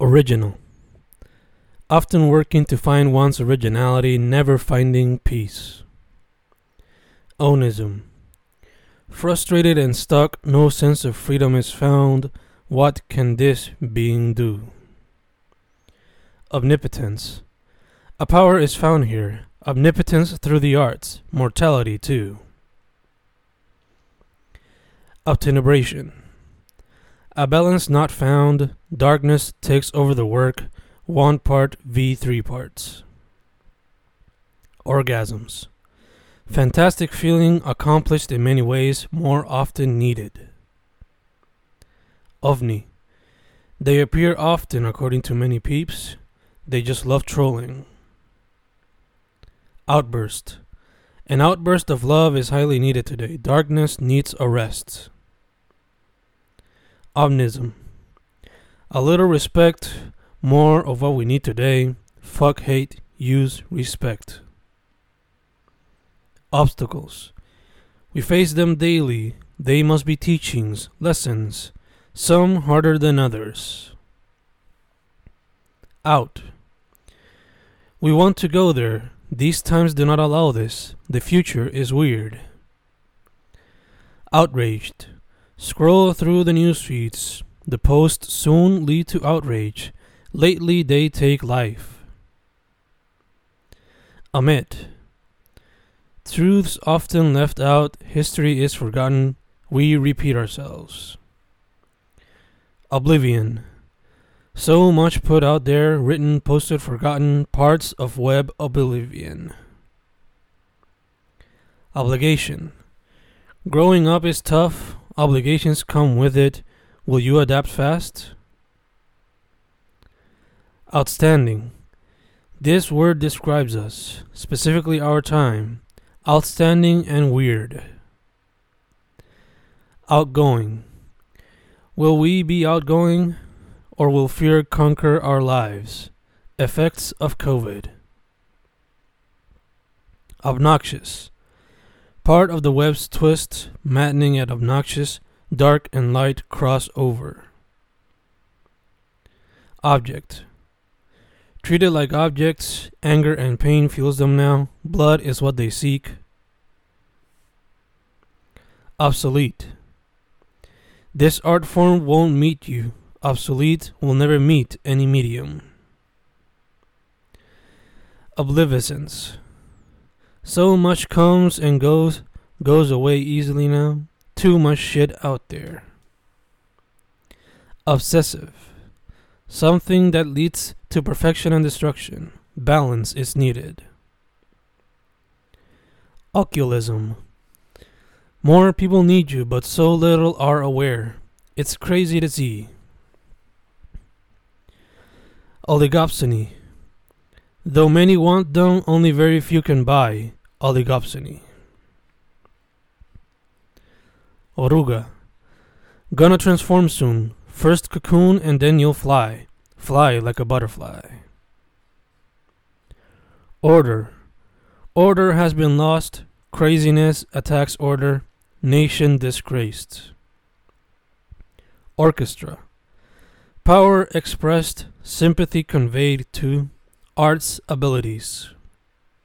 Original. Often working to find one's originality, never finding peace. Onism. Frustrated and stuck, no sense of freedom is found. What can this being do? Omnipotence. A power is found here, omnipotence through the arts, mortality too. Obtenebration. A balance not found, darkness takes over the work, one part v three parts. Orgasms. Fantastic feeling accomplished in many ways, more often needed. OVNI. They appear often according to many peeps. They just love trolling. Outburst. An outburst of love is highly needed today. Darkness needs arrest. Omnism. A little respect, more of what we need today. Fuck hate, use respect. Obstacles. We face them daily. They must be teachings, lessons, some harder than others. Out. We want to go there. These times do not allow this. The future is weird. Outraged. Scroll through the news feeds. The posts soon lead to outrage. Lately they take life. Omit. Truths often left out, history is forgotten, we repeat ourselves. Oblivion. So much put out there, written, posted, forgotten, parts of web oblivion. Obligation. Growing up is tough, obligations come with it. Will you adapt fast? Outstanding. This word describes us, specifically our time. Outstanding and weird. Outgoing. Will we be outgoing or will fear conquer our lives? Effects of COVID. Obnoxious. Part of the web's twist, maddening and obnoxious, dark and light cross over. Object. Treated like objects, anger and pain fuels them now. Blood is what they seek. Obsolete. This art form won't meet you. Obsolete will never meet any medium. Obliviscence. So much comes and goes, goes away easily now. Too much shit out there. Obsessive. Something that leads to perfection and destruction. Balance is needed. Occultism. More people need you, but so little are aware. It's crazy to see. Oligopsony. Though many want them, only very few can buy. Oligopsony. Oruga. Gonna transform soon. First cocoon and then you'll fly. Fly like a butterfly. Order. Order has been lost. Craziness attacks order. Nation disgraced. Orchestra. Power expressed, sympathy conveyed to arts abilities.